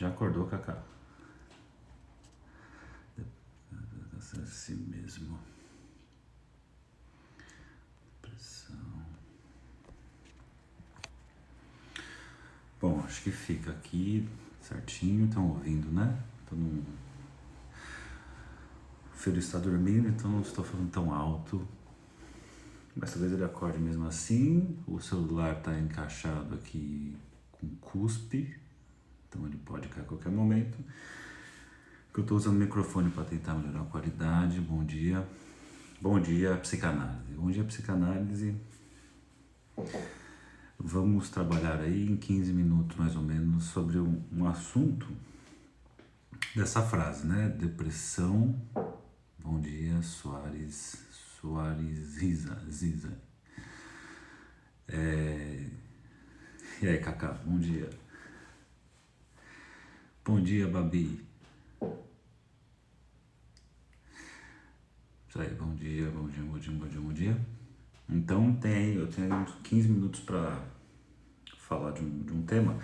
Já acordou, Cacá? Assim mesmo. Pressão. Bom, acho que fica aqui certinho. Estão ouvindo, né? Tô num... O filho está dormindo, então não estou falando tão alto. Mas talvez ele acorde mesmo assim. O celular está encaixado aqui com cuspe, então ele pode cair a qualquer momento. Eu estou usando o microfone para tentar melhorar a qualidade. Bom dia. Bom dia, psicanálise. Bom dia, psicanálise. Vamos trabalhar aí em 15 minutos mais ou menos sobre um, um assunto dessa frase, né? Depressão. Bom dia, Soares. Soares Ziza. Ziza. É... E aí, Cacá, bom dia. Bom dia, Babi. Isso aí, bom dia, bom dia, bom dia, bom dia, bom dia. Então tem, eu tenho uns 15 minutos para falar de um, de um tema.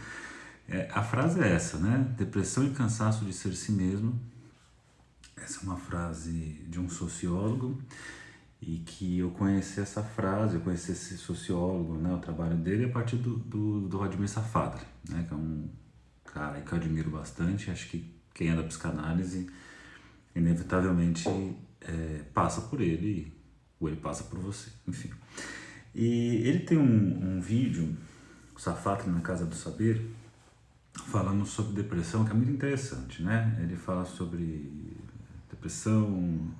É, a frase é essa, né? Depressão e cansaço de ser si mesmo. Essa é uma frase de um sociólogo e que eu conheci essa frase, eu conheci esse sociólogo, né, o trabalho dele a partir do, do, do Safadre, né, que é um cara que eu admiro bastante, acho que quem é da psicanálise inevitavelmente é, passa por ele, ou ele passa por você, enfim. E ele tem um, um vídeo, o Safadre na Casa do Saber, falando sobre depressão, que é muito interessante, né? Ele fala sobre depressão,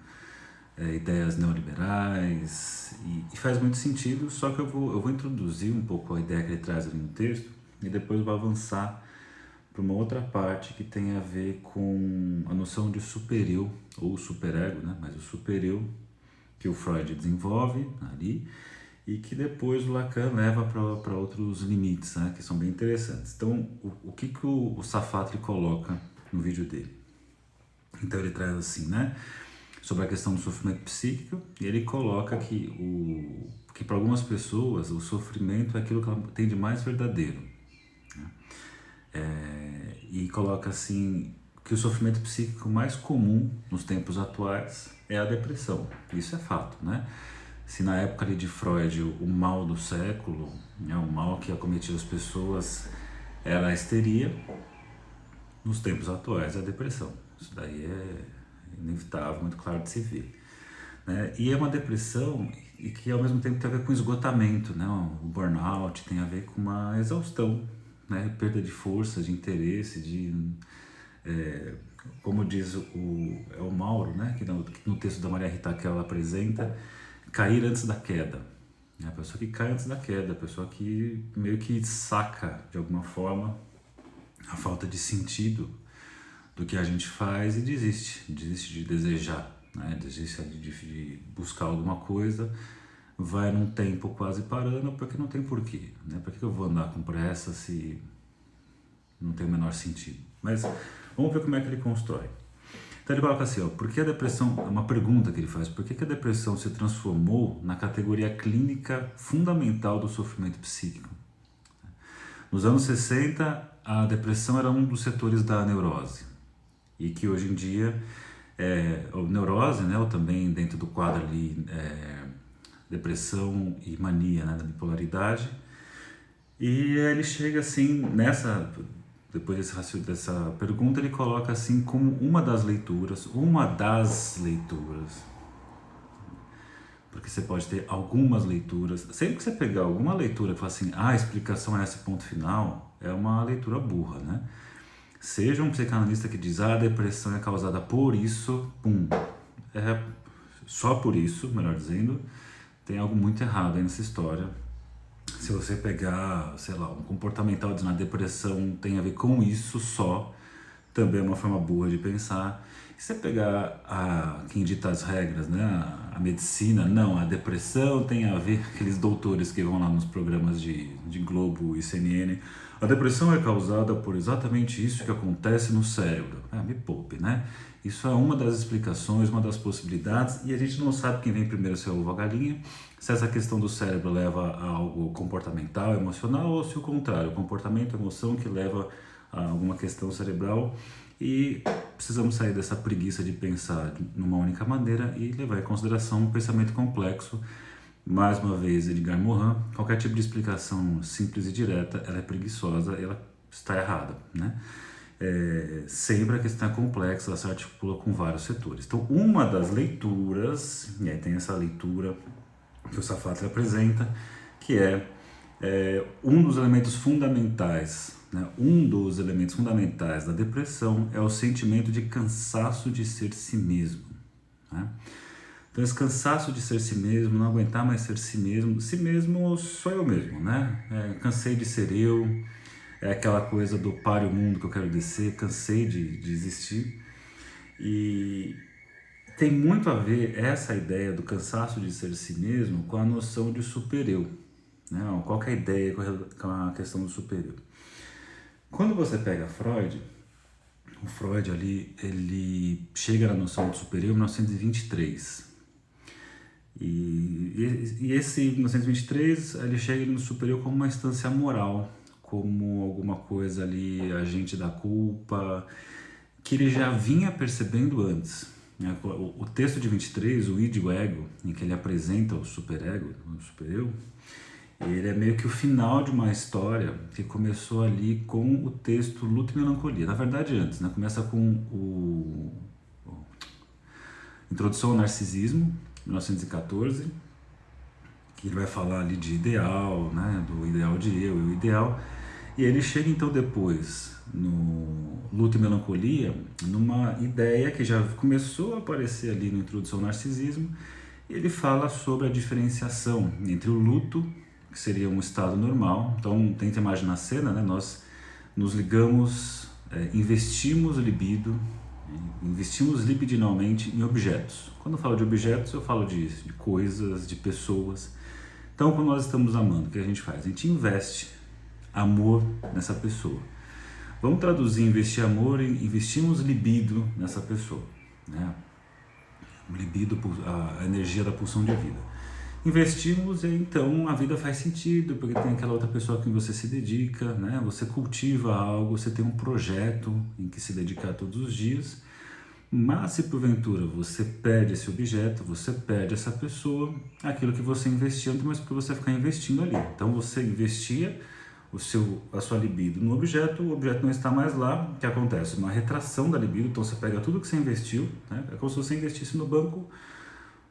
é, ideias neoliberais e, e, faz muito sentido, só que eu vou, eu vou introduzir um pouco a ideia que ele traz ali no texto e depois vou avançar para uma outra parte que tem a ver com a noção de supereu ou superego, né? mas o supereu que o Freud desenvolve ali e que depois o Lacan leva para outros limites, né? que são bem interessantes. Então, o, o que, que o, o Safatri coloca no vídeo dele? Então ele traz assim, né? sobre a questão do sofrimento psíquico e ele coloca que, o, que para algumas pessoas o sofrimento é aquilo que ela tem de mais verdadeiro. É, e coloca assim que o sofrimento psíquico mais comum nos tempos atuais é a depressão. Isso é fato, né? Se na época ali de Freud o mal do século, né, o mal que acometia as pessoas era a histeria, nos tempos atuais é a depressão. Isso daí é inevitável, muito claro de se ver. Né? E é uma depressão e que ao mesmo tempo tem a ver com esgotamento, né? o burnout tem a ver com uma exaustão, né? perda de força, de interesse, de é, como diz o, é o Mauro, né? que no, no texto da Maria Rita que ela apresenta, cair antes da queda. A pessoa que cai antes da queda, a pessoa que meio que saca de alguma forma a falta de sentido do que a gente faz e desiste, desiste de desejar, né? desiste de, de buscar alguma coisa, vai num tempo quase parando porque não tem porquê, né? Por que eu vou andar com pressa se não tem o menor sentido? Mas vamos ver como é que ele constrói. Então ele coloca assim, ó, por que a depressão, é uma pergunta que ele faz, por que, que a depressão se transformou na categoria clínica fundamental do sofrimento psíquico? Nos anos 60, a depressão era um dos setores da neurose e que hoje em dia é, neurose, né, ou também dentro do quadro ali é, depressão e mania, né, da bipolaridade. E ele chega assim nessa depois desse, dessa pergunta ele coloca assim como uma das leituras, uma das leituras. Porque você pode ter algumas leituras. Sempre que você pegar alguma leitura e falar assim, ah, a explicação é esse ponto final, é uma leitura burra, né? Seja um psicanalista que diz ah, a depressão é causada por isso, pum. É só por isso, melhor dizendo, tem algo muito errado aí nessa história. Se você pegar, sei lá, um comportamental dizendo a depressão tem a ver com isso só, também é uma forma boa de pensar. Se você pegar a, quem dita as regras, né, a, a, medicina, não, a depressão tem a ver, aqueles doutores que vão lá nos programas de, de Globo e CNN, a depressão é causada por exatamente isso que acontece no cérebro. Ah, me poupe, né? Isso é uma das explicações, uma das possibilidades, e a gente não sabe quem vem primeiro, se é ovo ou a galinha, se essa questão do cérebro leva a algo comportamental, emocional, ou se o contrário, o comportamento, a emoção que leva alguma questão cerebral e precisamos sair dessa preguiça de pensar numa única maneira e levar em consideração um pensamento complexo. Mais uma vez, Edgar Morin, qualquer tipo de explicação simples e direta, ela é preguiçosa, ela está errada, né? É, sempre a questão é complexa, ela se articula com vários setores. Então, uma das leituras, e aí tem essa leitura que o Safatli apresenta, que é, é um dos elementos fundamentais né? Um dos elementos fundamentais da depressão é o sentimento de cansaço de ser si mesmo. Né? Então, esse cansaço de ser si mesmo, não aguentar mais ser si mesmo, si mesmo sou eu mesmo, né? É, cansei de ser eu, é aquela coisa do pare o mundo que eu quero descer, cansei de, de existir. E tem muito a ver essa ideia do cansaço de ser si mesmo com a noção de super-eu. Né? Qual é a ideia com a questão do super-eu? Quando você pega Freud, o Freud ali, ele chega na noção do superior em 1923. E, e, e esse 1923, ele chega no superior como uma instância moral, como alguma coisa ali, agente da culpa, que ele já vinha percebendo antes. Né? O, texto de 23, o id o ego, em que ele apresenta o superego, o supereu, ele é meio que o final de uma história que começou ali com o texto Luto e Melancolia. Na verdade, antes, né? Começa com o Introdução ao Narcisismo, 1914, que ele vai falar ali de ideal, né? Do ideal de eu e o ideal. E ele chega então depois no Luto e Melancolia, numa ideia que já começou a aparecer ali no Introdução ao Narcisismo. Ele fala sobre a diferenciação entre o luto que seria um estado normal. Então, tenta imaginar a cena, né? Nós nos ligamos, é, investimos libido, investimos libidinalmente em objetos. Quando eu falo de objetos, eu falo de, de coisas, de pessoas. Então, quando nós estamos amando, o que a gente faz? A gente investe amor nessa pessoa. Vamos traduzir investir amor em investimos libido nessa pessoa. Né? Libido, a energia da pulsão de vida investimos e então a vida faz sentido, porque tem aquela outra pessoa que você se dedica, né? Você cultiva algo, você tem um projeto em que se dedicar todos os dias. Mas se porventura você perde esse objeto, você perde essa pessoa, aquilo que você investia, não tem mais porque você ficar investindo ali. Então você investia o seu, a sua libido no objeto, o objeto não está mais lá, o que acontece? Uma retração da libido, então você pega tudo que você investiu, né? é como se você investisse no banco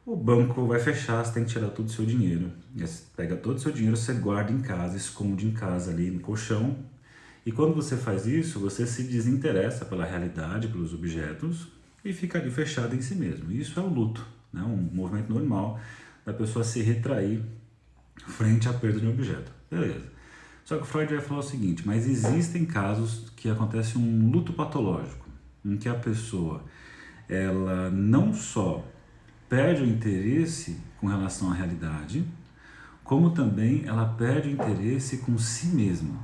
o banco vai fechar, você tem que tirar todo o seu dinheiro. Você pega todo o seu dinheiro, você guarda em casa, esconde em casa ali no colchão. E quando você faz isso, você se desinteressa pela realidade, pelos objetos e fica ali fechado em si mesmo. Isso é o luto, né? um movimento normal da pessoa se retrair frente à perda de um objeto. Beleza. Só que Freud vai falar o seguinte: mas existem casos que acontece um luto patológico, em que a pessoa ela não só perde o interesse com relação à realidade, como também ela perde o interesse com si mesma.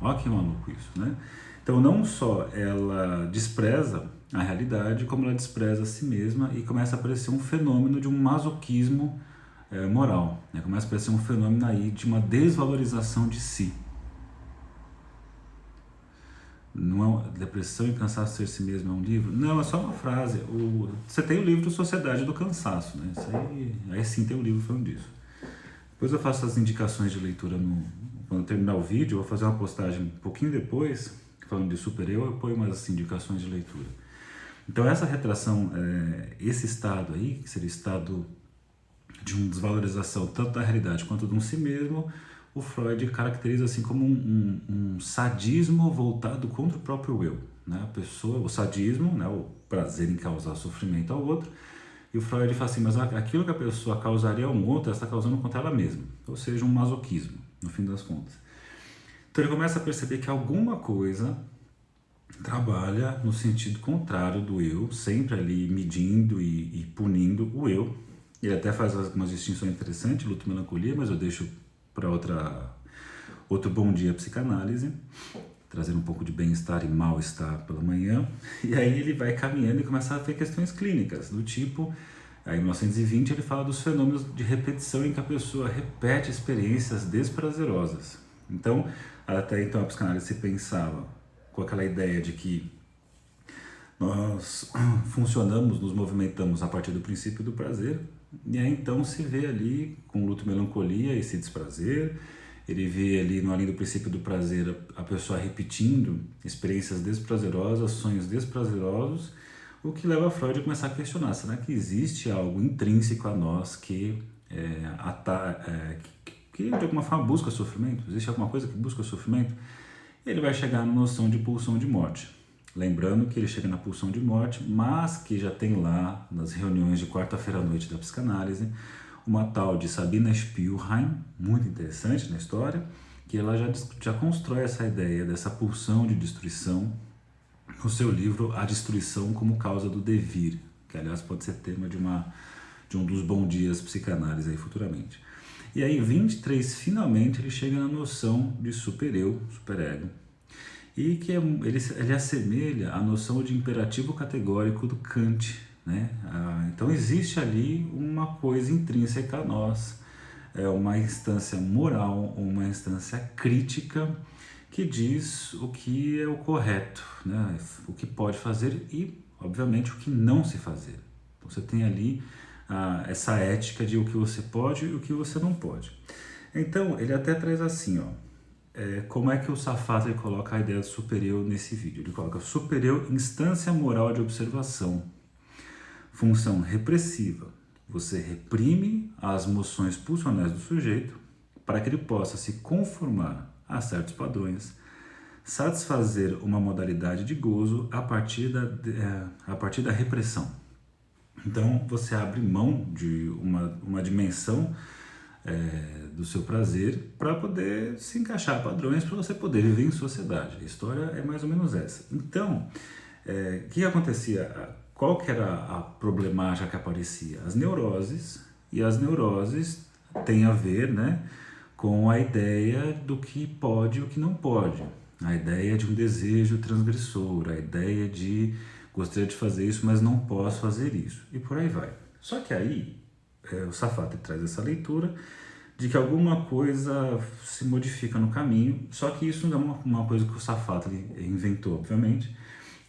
Olha que maluco isso, né? Então, não só ela despreza a realidade, como ela despreza a si mesma e começa a aparecer um fenômeno de um masoquismo é, moral. Né? Começa a aparecer um fenômeno aí de uma desvalorização de si. Não é Depressão e Cansaço Ser Si Mesmo é um livro? Não, é só uma frase. O, você tem o livro Sociedade do Cansaço, né? Isso aí, aí sim tem um livro falando disso. Depois eu faço as indicações de leitura no, quando eu terminar o vídeo, eu vou fazer uma postagem um pouquinho depois, falando de super eu, eu ponho umas indicações de leitura. Então essa retração, é, esse estado aí, que seria o estado de uma desvalorização tanto da realidade quanto de um si mesmo, o Freud caracteriza assim como um, um, um, sadismo voltado contra o próprio eu. Né? A pessoa, o sadismo, né? o prazer em causar sofrimento ao outro, e o Freud fala assim, mas aquilo que a pessoa causaria a um outro, ela está causando contra ela mesma, ou seja, um masoquismo, no fim das contas. Então ele começa a perceber que alguma coisa trabalha no sentido contrário do eu, sempre ali medindo e, e punindo o eu. Ele até faz algumas distinções interessantes, luto e melancolia, mas eu deixo para outra outro bom dia psicanálise, trazendo um pouco de bem-estar e mal-estar pela manhã. E aí ele vai caminhando e começa a ter questões clínicas, do tipo, aí em 1920 ele fala dos fenômenos de repetição em que a pessoa repete experiências desprazerosas. Então, até então a psicanálise se pensava com aquela ideia de que nós funcionamos, nos movimentamos a partir do princípio do prazer, e aí então se vê ali com luto melancolia esse desprazer, ele vê ali no além do princípio do prazer a pessoa repetindo experiências desprazerosas, sonhos desprazerosos, o que leva Freud a começar a questionar: será que existe algo intrínseco a nós que, é, ata, é, que, que de alguma forma busca sofrimento? Existe alguma coisa que busca sofrimento? Ele vai chegar na noção de pulsão de morte. Lembrando que ele chega na pulsão de morte, mas que já tem lá, nas reuniões de quarta-feira à noite da psicanálise, uma tal de Sabina Spielheim, muito interessante na história, que ela já, já constrói essa ideia dessa pulsão de destruição no seu livro A Destruição como Causa do Devir, que aliás pode ser tema de, uma, de um dos bons dias psicanálise aí futuramente. E aí, 23, finalmente, ele chega na noção de super-eu, super-ego, e que é, ele, ele assemelha a noção de imperativo categórico do Kant. Né? Ah, então existe ali uma coisa intrínseca a nós, é uma instância moral, uma instância crítica que diz o que é o correto, né? o que pode fazer e, obviamente, o que não se fazer. Então você tem ali essa ética de o que você pode e o que você não pode. Então ele até traz assim, ó, é, como é que o Safata coloca a ideia do superior nesse vídeo? Ele coloca superior instância moral de observação, função repressiva. Você reprime as moções pulsionais do sujeito para que ele possa se conformar a certos padrões, satisfazer uma modalidade de gozo a partir da, é, a partir da repressão. Então você abre mão de uma, uma dimensão é, do seu prazer para poder se encaixar padrões para você poder viver em sociedade. A história é mais ou menos essa. Então, é, o que acontecia? Qual que era a problemática que aparecia? As neuroses, e as neuroses têm a ver né, com a ideia do que pode e o que não pode. A ideia de um desejo transgressor, a ideia de gostaria de fazer isso, mas não posso fazer isso. E por aí vai. Só que aí é, o Safate traz essa leitura de que alguma coisa se modifica no caminho, só que isso não é uma, uma coisa que o Safate inventou, obviamente.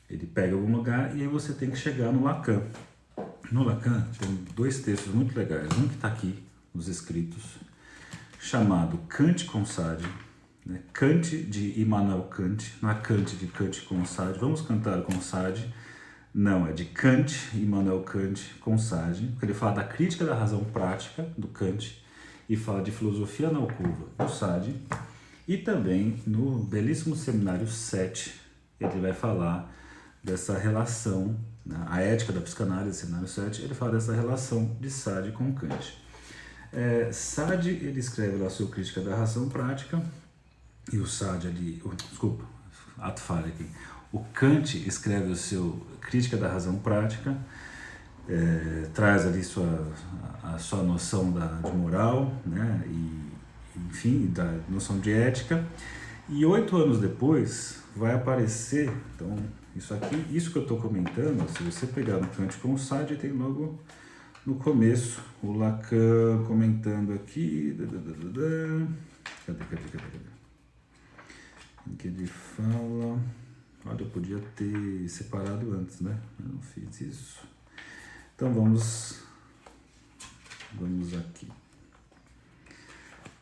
Ele pega algum lugar e aí você tem que chegar no Lacan. No Lacan tem dois textos muito legais, um que está aqui nos escritos, chamado Kant com Sade, né? Kant de Immanuel Kant, não é Kant de Kant com Sade, vamos cantar com Sade, não, é de Kant, Immanuel Kant, com Sade, porque ele fala da crítica da razão prática, do Kant, e fala de filosofia na alcova, do Sade, e também no belíssimo seminário 7, ele vai falar dessa relação, né, a ética da psicanálise, seminário 7, ele fala dessa relação de Sade com Kant. É, Sade, ele escreve lá a sua crítica da razão prática, e o Sade ali, oh, desculpa, ato falha aqui, o Kant escreve o seu Crítica da Razão Prática, é, traz ali sua, a, sua noção da, de moral, né, e, enfim, da noção de ética. E oito anos depois vai aparecer, então, isso aqui, isso que eu estou comentando, se você pegar no Kant com o Sade, tem logo no começo o Lacan comentando aqui. Cadê, cadê, cadê? cadê? Em que ele fala. Olha, eu podia ter separado antes, né? Eu não fiz isso. Então vamos, vamos aqui.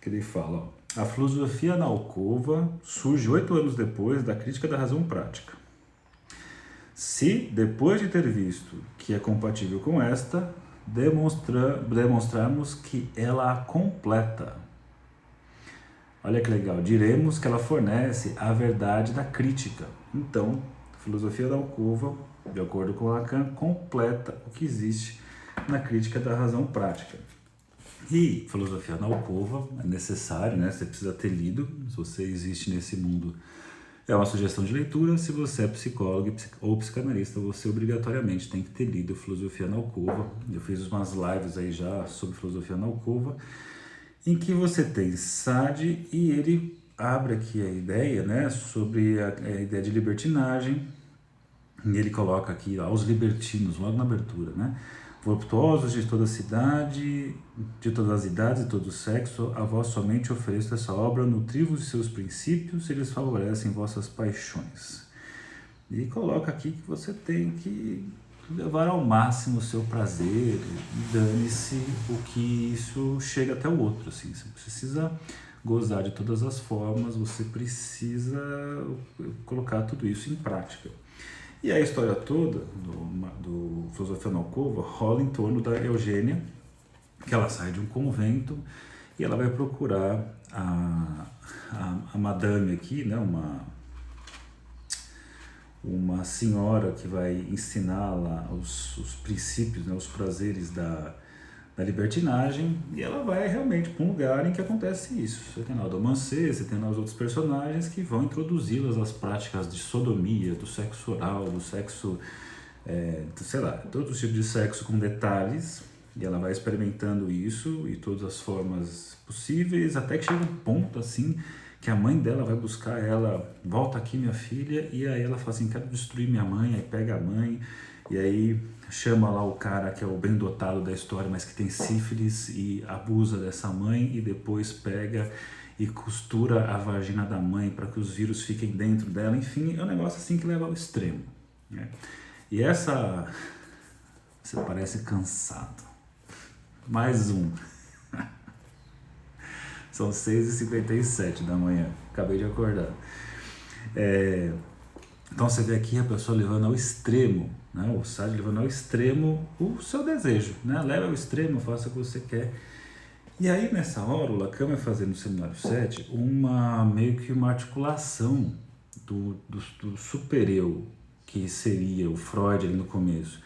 Que ele fala, ó, a filosofia na alcova surge oito anos depois da crítica da razão prática. Se, depois de ter visto que é compatível com esta, demonstra, demonstrarmos que ela a completa, Olha que legal, diremos que ela fornece a verdade da crítica. Então, a filosofia da alcova, de acordo com Lacan, completa o que existe na crítica da razão prática. E filosofia na alcova é necessário, né? Você precisa ter lido, se você existe nesse mundo. É uma sugestão de leitura. Se você é psicólogo ou psicanalista, você obrigatoriamente tem que ter lido Filosofia na Alcova. Eu fiz umas lives aí já sobre Filosofia na Alcova em que você tem Sade e ele abre aqui a ideia né, sobre a, a ideia de libertinagem, e ele coloca aqui aos libertinos, logo na abertura, né? Voluptuosos de toda a cidade, de todas as idades e todo o sexo, a vós somente ofereço essa obra, nutri-vos de seus princípios, eles favorecem vossas paixões. e coloca aqui que você tem que levar ao máximo o seu prazer dane-se o que isso chega até o outro. Assim. Você precisa gozar de todas as formas, você precisa colocar tudo isso em prática. E a história toda do, do Filosofia na Alcova rola em torno da Eugênia, que ela sai de um convento e ela vai procurar a, a, a madame aqui, né, uma, uma senhora que vai ensiná-la os, os princípios, né, os prazeres da, da libertinagem, e ela vai realmente para um lugar em que acontece isso. Você tem lá o Domancê, você tem lá os outros personagens que vão introduzi-las às práticas de sodomia, do sexo oral, do sexo, é, sei lá, todo tipo de sexo com detalhes, e ela vai experimentando isso e todas as formas possíveis, até que chega um ponto assim que a mãe dela vai buscar ela, volta aqui minha filha, e aí ela fala assim, quero destruir minha mãe, aí pega a mãe, e aí chama lá o cara que é o bem dotado da história, mas que tem sífilis e abusa dessa mãe, e depois pega e costura a vagina da mãe para que os vírus fiquem dentro dela, enfim, é um negócio assim que leva ao extremo. Né? E essa... Você parece cansado. Mais um. São 6h57 da manhã. Acabei de acordar. É, então você vê aqui a pessoa levando ao extremo, né? o Sade levando ao extremo o seu desejo. Né? Leva ao extremo, faça o que você quer. E aí nessa hora o Lacan vai fazer no seminário 7 uma, meio que uma articulação do, do, do super-eu, que seria o Freud ali no começo,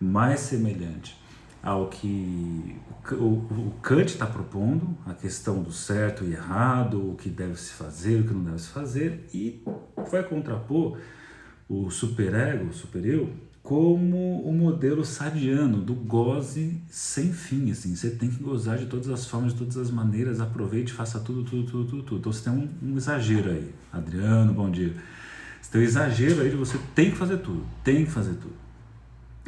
mais semelhante ao que o, o Kant está propondo, a questão do certo e errado, o que deve se fazer, o que não deve se fazer, e vai contrapor o superego, supereu, como o modelo sadiano do goze sem fim, assim, você tem que gozar de todas as formas, de todas as maneiras, aproveite, faça tudo, tudo, tudo, tudo, tudo. Então você tem um, um exagero aí. Adriano, bom dia. Você tem um exagero aí de você tem que fazer tudo, tem que fazer tudo.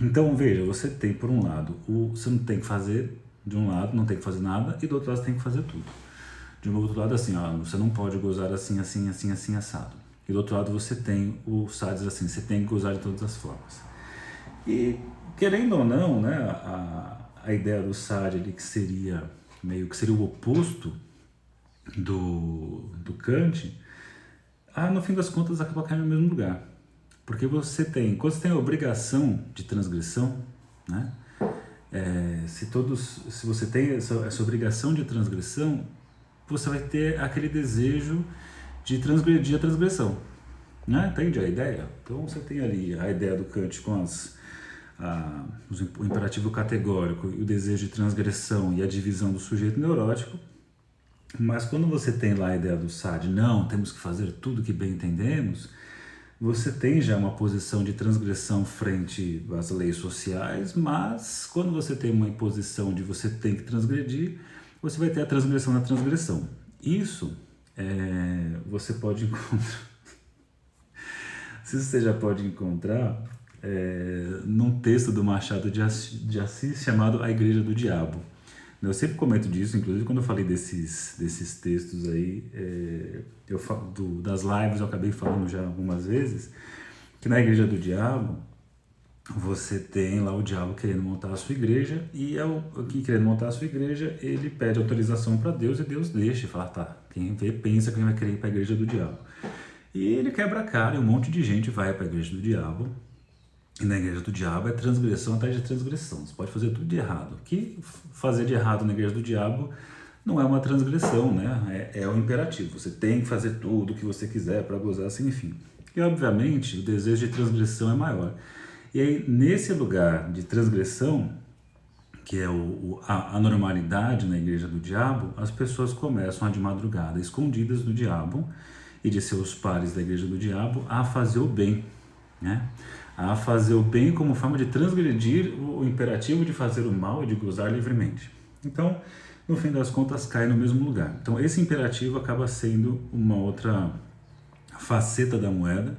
Então, veja, você tem por um lado, o, você não tem que fazer, de um lado não tem que fazer nada, e do outro lado você tem que fazer tudo. De um outro lado, assim, ó, você não pode gozar assim, assim, assim, assim, assado. E do outro lado você tem o Sades assim, você tem que gozar de todas as formas. E, querendo ou não, né, a, a ideia do Sade ali, que seria meio que seria o oposto do, do Kant, ah, no fim das contas acaba caindo no mesmo lugar. Porque você tem, quando você tem a obrigação de transgressão, né? É, se todos, se você tem essa, essa, obrigação de transgressão, você vai ter aquele desejo de transgredir a transgressão, né? Entende a ideia? Então você tem ali a ideia do Kant com as, a, o imperativo categórico e o desejo de transgressão e a divisão do sujeito neurótico. Mas quando você tem lá a ideia do Sade, não, temos que fazer tudo que bem entendemos, você tem já uma posição de transgressão frente às leis sociais, mas quando você tem uma imposição de você tem que transgredir, você vai ter a transgressão na transgressão. Isso é, você pode encontrar. Se você já pode encontrar é, num texto do Machado de Assis, chamado A Igreja do Diabo. Eu sempre comento disso, inclusive quando eu falei desses, desses textos aí, é, eu, do, das lives eu acabei falando já algumas vezes, que na Igreja do Diabo, você tem lá o diabo querendo montar a sua igreja e é o que querendo montar a sua igreja, ele pede autorização para Deus e Deus deixa e fala, tá, quem vê pensa que vai querer ir para a igreja do diabo. E ele quebra a cara e um monte de gente vai para a igreja do diabo e na igreja do diabo é transgressão atrás de transgressão. Você pode fazer tudo de errado. Que fazer de errado na igreja do diabo não é uma transgressão, né? É, é o imperativo. Você tem que fazer tudo o que você quiser para gozar assim, enfim. E obviamente o desejo de transgressão é maior. E aí, nesse lugar de transgressão, que é o, o, a, a normalidade na igreja do diabo, as pessoas começam a de madrugada, escondidas do diabo e de seus pares da igreja do diabo, a fazer o bem, né? a fazer o bem como forma de transgredir o imperativo de fazer o mal e de gozar livremente. Então, no fim das contas, cai no mesmo lugar. Então, esse imperativo acaba sendo uma outra faceta da moeda.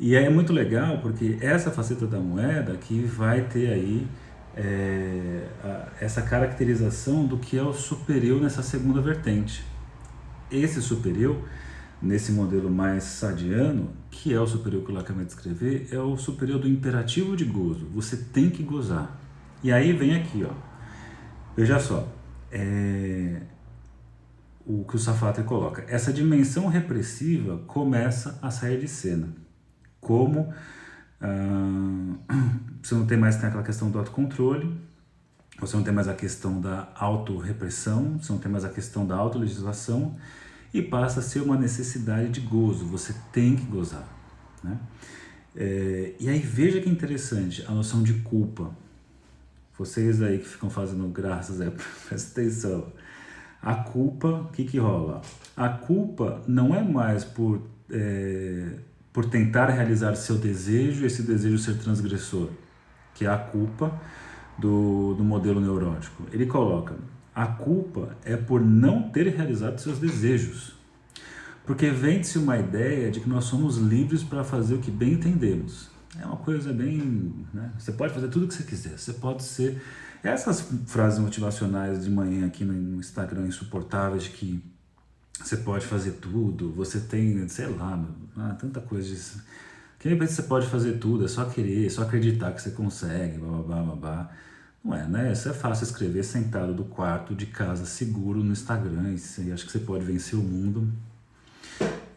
E é muito legal porque essa faceta da moeda que vai ter aí é, a, essa caracterização do que é o superior nessa segunda vertente. Esse superior nesse modelo mais sadiano, que é o superior que eu acabei de descrever, é o superior do imperativo de gozo. Você tem que gozar. E aí vem aqui, ó. Veja só. É, o que o Safata coloca. Essa dimensão repressiva começa a sair de cena. Como ah, você não tem mais tem aquela questão do autocontrole, você não tem mais a questão da autorrepressão, você não tem mais a questão da autolegislação e passa a ser uma necessidade de gozo, você tem que gozar. Né? É, e aí veja que interessante a noção de culpa. Vocês aí que ficam fazendo graças, é, presta atenção. A culpa, o que, que rola? A culpa não é mais por, é, por tentar realizar seu desejo e esse desejo ser transgressor, que é a culpa do, do modelo neurótico. Ele coloca: a culpa é por não ter realizado seus desejos. Porque vende-se uma ideia de que nós somos livres para fazer o que bem entendemos. É uma coisa bem. Né? Você pode fazer tudo o que você quiser. Você pode ser essas frases motivacionais de manhã aqui no Instagram insuportáveis que você pode fazer tudo, você tem, sei lá, ah, tanta coisa disso. Que repente você pode fazer tudo, é só querer, é só acreditar que você consegue, blá blá Não é, né? Isso é fácil escrever sentado do quarto de casa seguro no Instagram e acho que você pode vencer o mundo.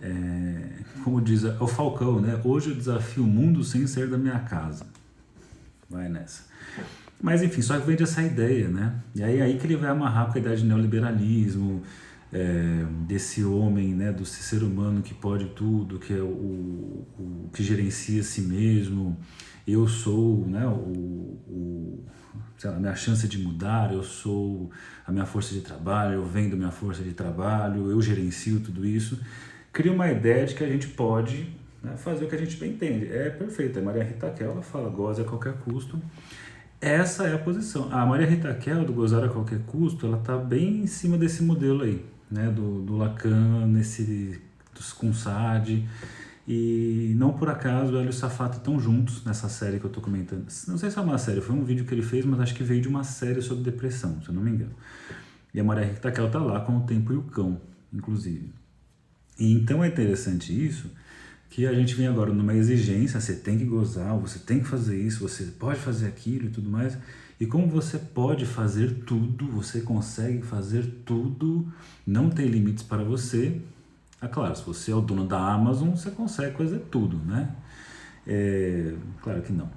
É, como diz o Falcão, né? Hoje eu desafio o mundo sem sair da minha casa. Vai nessa. Mas enfim, só que vende essa ideia, né? E aí, aí que ele vai amarrar com a ideia de neoliberalismo, é, desse homem, né, do ser humano que pode tudo, que é o, o, que gerencia si mesmo. Eu sou, né, o, o lá, a minha chance de mudar, eu sou a minha força de trabalho, eu vendo minha força de trabalho, eu gerencio tudo isso. Cria uma ideia de que a gente pode né, fazer o que a gente bem entende. É perfeito. A Maria Rita Kel, fala, goza a qualquer custo. Essa é a posição. A Maria Rita Kel, do Gozar a Qualquer Custo, ela está bem em cima desse modelo aí, né? do, do Lacan, nesse, dos Kunsad. E não por acaso ela e o Safata estão juntos nessa série que eu estou comentando. Não sei se é uma série, foi um vídeo que ele fez, mas acho que veio de uma série sobre depressão, se eu não me engano. E a Maria Rita Kel está lá com o Tempo e o Cão, inclusive. E então é interessante isso, que a gente vem agora numa exigência, você tem que gozar, você tem que fazer isso, você pode fazer aquilo e tudo mais. E como você pode fazer tudo, você consegue fazer tudo, não tem limites para você. É claro, se você é o dono da Amazon, você consegue fazer tudo, né? É, claro que não.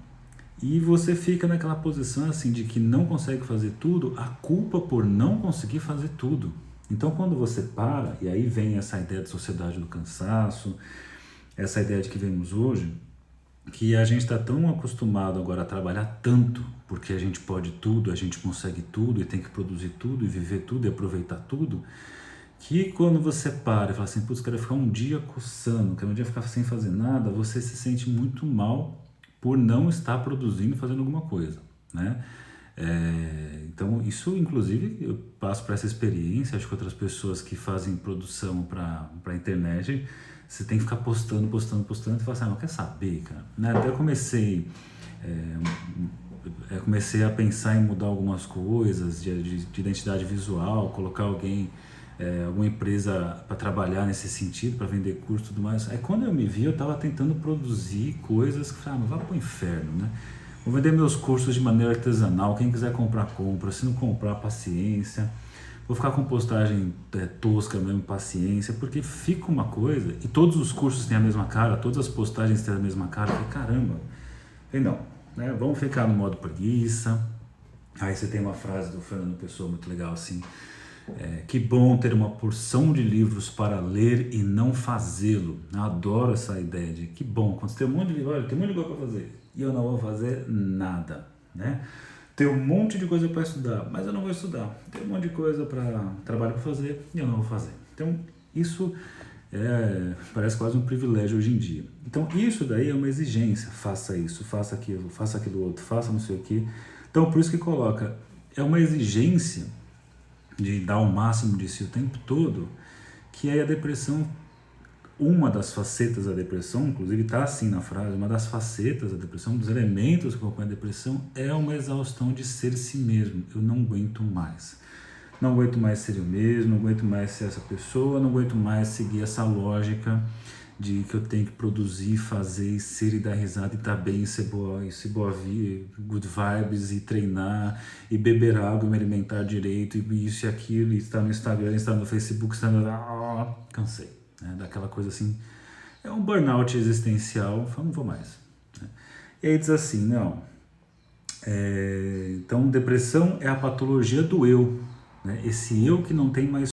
E você fica naquela posição assim de que não consegue fazer tudo, a culpa por não conseguir fazer tudo. Então quando você para, e aí vem essa ideia de sociedade do cansaço, essa ideia de que vemos hoje, que a gente está tão acostumado agora a trabalhar tanto, porque a gente pode tudo, a gente consegue tudo e tem que produzir tudo e viver tudo e aproveitar tudo, que quando você para e fala assim, putz, quero ficar um dia coçando, quero um dia ficar sem fazer nada, você se sente muito mal por não estar produzindo, fazendo alguma coisa, né? É, então, isso, inclusive, eu passo para essa experiência, acho que outras pessoas que fazem produção para a internet você tem que ficar postando, postando, postando, e falar assim, ah, não quer saber, cara. Né? Até eu comecei, é, comecei a pensar em mudar algumas coisas de, de, de identidade visual, colocar alguém, é, alguma empresa para trabalhar nesse sentido, para vender curso e tudo mais. Aí quando eu me vi, eu estava tentando produzir coisas que, ah, vai para o inferno, né? Vou vender meus cursos de maneira artesanal, quem quiser comprar, compra. Se não comprar, paciência. Vou ficar com postagem é, tosca mesmo, paciência, porque fica uma coisa, e todos os cursos têm a mesma cara, todas as postagens têm a mesma cara, e caramba. E não, né? vamos ficar no modo preguiça. Aí você tem uma frase do Fernando Pessoa muito legal assim, é, que bom ter uma porção de livros para ler e não fazê-lo. Eu adoro essa ideia de que bom, quando você tem um monte de livro, olha, tem um monte de coisa para fazer e eu não vou fazer nada, né? Tem um monte de coisa para estudar, mas eu não vou estudar. Tem um monte de coisa para trabalho para fazer e eu não vou fazer. Então, isso é, parece quase um privilégio hoje em dia. Então, isso daí é uma exigência. Faça isso, faça aquilo, faça aquilo outro, faça não sei o que. Então, por isso que coloca, é uma exigência de dar o máximo de si o tempo todo, que aí a depressão uma das facetas da depressão, inclusive está assim na frase, uma das facetas da depressão, um dos elementos que compõem a depressão é uma exaustão de ser si mesmo. Eu não aguento mais. não aguento mais ser eu mesmo, não aguento mais ser essa pessoa, não aguento mais seguir essa lógica de que eu tenho que produzir, fazer, ser e dar risada e estar tá bem, e ser boa, e ser boa vida, good vibes, e treinar, e beber água, e me alimentar direito, e isso e aquilo, e estar no Instagram, estar no Facebook, estar no... Ah, cansei, né? daquela coisa assim, é um burnout existencial, não vou mais. Né? E aí diz assim, não, é, então depressão é a patologia do eu, né? esse eu que não tem mais